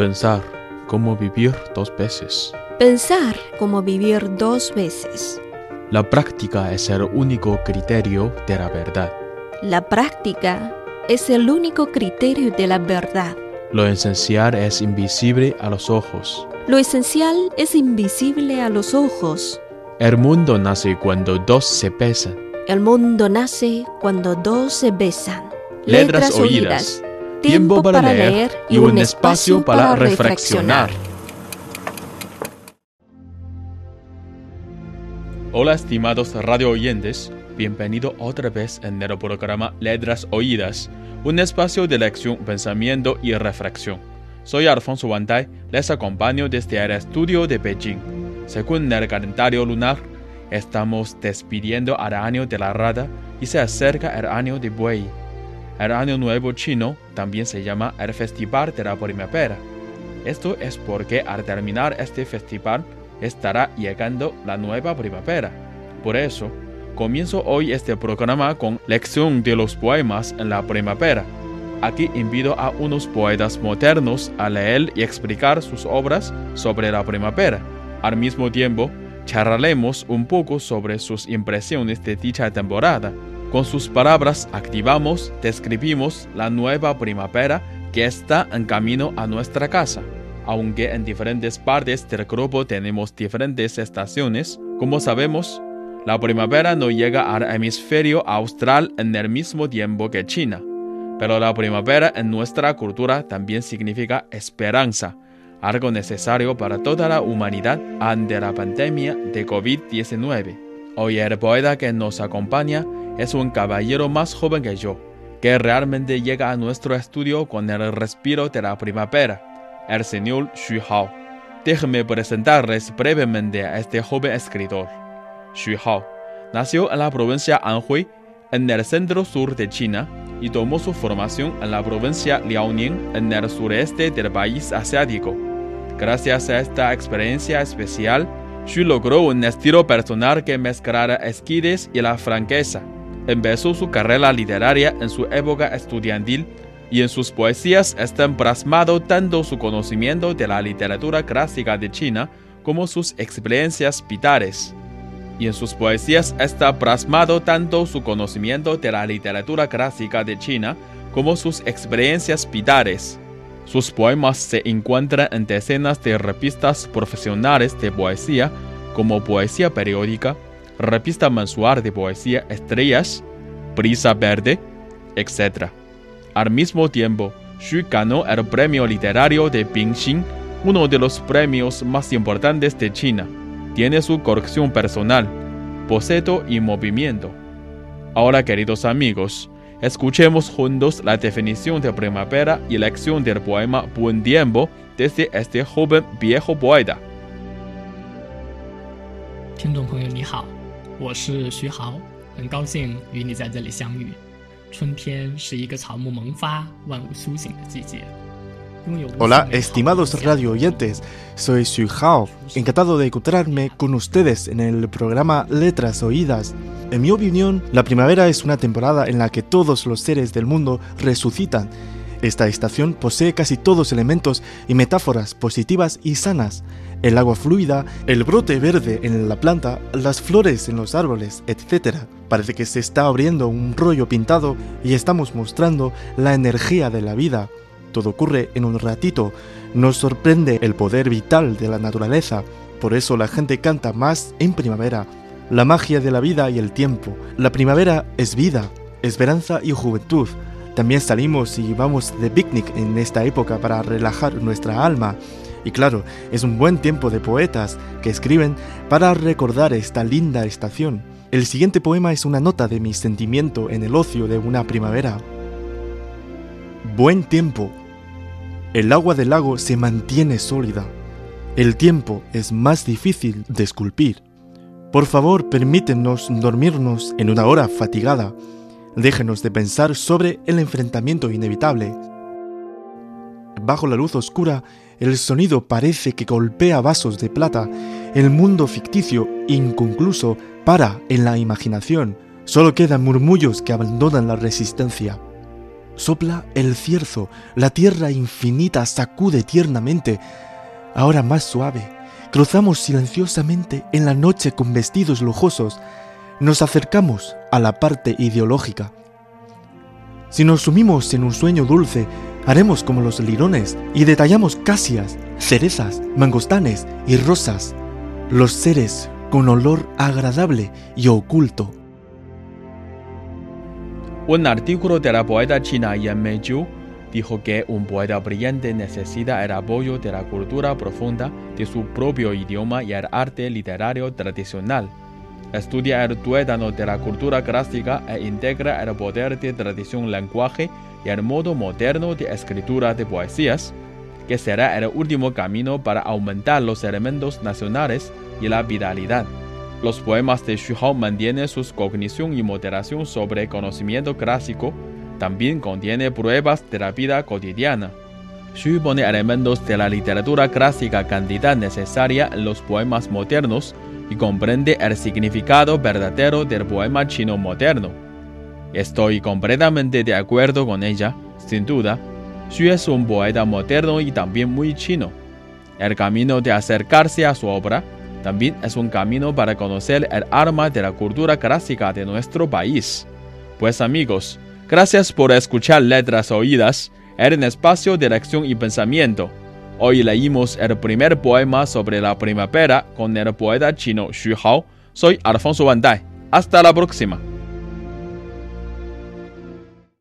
Pensar cómo vivir dos veces. Pensar como vivir dos veces. La práctica es el único criterio de la verdad. La práctica es el único criterio de la verdad. Lo esencial es invisible a los ojos. Lo esencial es invisible a los ojos. El mundo nace cuando dos se besan. El mundo nace cuando dos se besan. Letras oídas. Tiempo para leer y un espacio para reflexionar. Hola estimados radio oyentes, bienvenido otra vez en el programa Letras Oídas, un espacio de lección, pensamiento y reflexión. Soy Alfonso Wandai, les acompaño desde el estudio de Beijing. Según el calendario lunar, estamos despidiendo al año de la rada y se acerca el año de buey. El año nuevo chino también se llama el Festival de la Primavera. Esto es porque al terminar este festival estará llegando la nueva primavera. Por eso, comienzo hoy este programa con lección de los poemas en la primavera. Aquí invito a unos poetas modernos a leer y explicar sus obras sobre la primavera. Al mismo tiempo, charlaremos un poco sobre sus impresiones de dicha temporada. Con sus palabras activamos, describimos la nueva primavera que está en camino a nuestra casa. Aunque en diferentes partes del grupo tenemos diferentes estaciones, como sabemos, la primavera no llega al hemisferio austral en el mismo tiempo que China. Pero la primavera en nuestra cultura también significa esperanza, algo necesario para toda la humanidad ante la pandemia de COVID-19. Hoy el poeta que nos acompaña es un caballero más joven que yo, que realmente llega a nuestro estudio con el respiro de la primavera, el señor Xu Hao. Déjenme presentarles brevemente a este joven escritor. Xu Hao nació en la provincia Anhui, en el centro sur de China, y tomó su formación en la provincia Liaoning, en el sureste del país asiático. Gracias a esta experiencia especial, Xu logró un estilo personal que mezclara esquides y la franqueza empezó su carrera literaria en su época estudiantil y en sus poesías están plasmado tanto su conocimiento de la literatura clásica de China como sus experiencias vitales. Y en sus poesías está plasmado tanto su conocimiento de la literatura clásica de China como sus experiencias vitales. Sus poemas se encuentran en decenas de revistas profesionales de poesía como Poesía Periódica, Revista Mensual de Poesía Estrellas, Brisa Verde, etc. Al mismo tiempo, Xu ganó el premio literario de Bingxin, uno de los premios más importantes de China. Tiene su colección personal, boceto y movimiento. Ahora, queridos amigos, escuchemos juntos la definición de primavera y la acción del poema Buen Tiempo desde este joven viejo poeta. 听众朋友，你好。我是徐豪，很高兴与你在这里相遇。春天是一个草木萌发、万物苏醒的季节。 Hola, estimados radio oyentes, soy Xu Hao, encantado de encontrarme con ustedes en el programa Letras Oídas. En mi opinión, la primavera es una temporada en la que todos los seres del mundo resucitan. Esta estación posee casi todos elementos y metáforas positivas y sanas el agua fluida, el brote verde en la planta, las flores en los árboles, etc. Parece que se está abriendo un rollo pintado y estamos mostrando la energía de la vida. Todo ocurre en un ratito. Nos sorprende el poder vital de la naturaleza. Por eso la gente canta más en primavera. La magia de la vida y el tiempo. La primavera es vida, esperanza y juventud. También salimos y vamos de picnic en esta época para relajar nuestra alma. Y claro, es un buen tiempo de poetas que escriben para recordar esta linda estación. El siguiente poema es una nota de mi sentimiento en el ocio de una primavera. Buen tiempo. El agua del lago se mantiene sólida. El tiempo es más difícil de esculpir. Por favor, permítenos dormirnos en una hora fatigada. Déjenos de pensar sobre el enfrentamiento inevitable. Bajo la luz oscura, el sonido parece que golpea vasos de plata. El mundo ficticio, inconcluso, para en la imaginación. Solo quedan murmullos que abandonan la resistencia. Sopla el cierzo, la tierra infinita sacude tiernamente. Ahora más suave, cruzamos silenciosamente en la noche con vestidos lujosos, nos acercamos a la parte ideológica. Si nos sumimos en un sueño dulce, haremos como los lirones y detallamos casias, cerezas, mangostanes y rosas, los seres con olor agradable y oculto. Un artículo de la poeta china Yan Meijiu dijo que un poeta brillante necesita el apoyo de la cultura profunda de su propio idioma y el arte literario tradicional. Estudia el tuétano de la cultura clásica e integra el poder de tradición lenguaje y el modo moderno de escritura de poesías, que será el último camino para aumentar los elementos nacionales y la vitalidad. Los poemas de Xu Hao mantienen su cognición y moderación sobre conocimiento clásico, también contiene pruebas de la vida cotidiana. Xu pone elementos de la literatura clásica cantidad necesaria en los poemas modernos y comprende el significado verdadero del poema chino moderno. Estoy completamente de acuerdo con ella, sin duda. Xu es un poeta moderno y también muy chino. El camino de acercarse a su obra también es un camino para conocer el arma de la cultura clásica de nuestro país. Pues amigos, gracias por escuchar Letras Oídas, el espacio de lección y pensamiento. Hoy leímos el primer poema sobre la primavera con el poeta chino Xu Hao. Soy Alfonso Bandai. Hasta la próxima.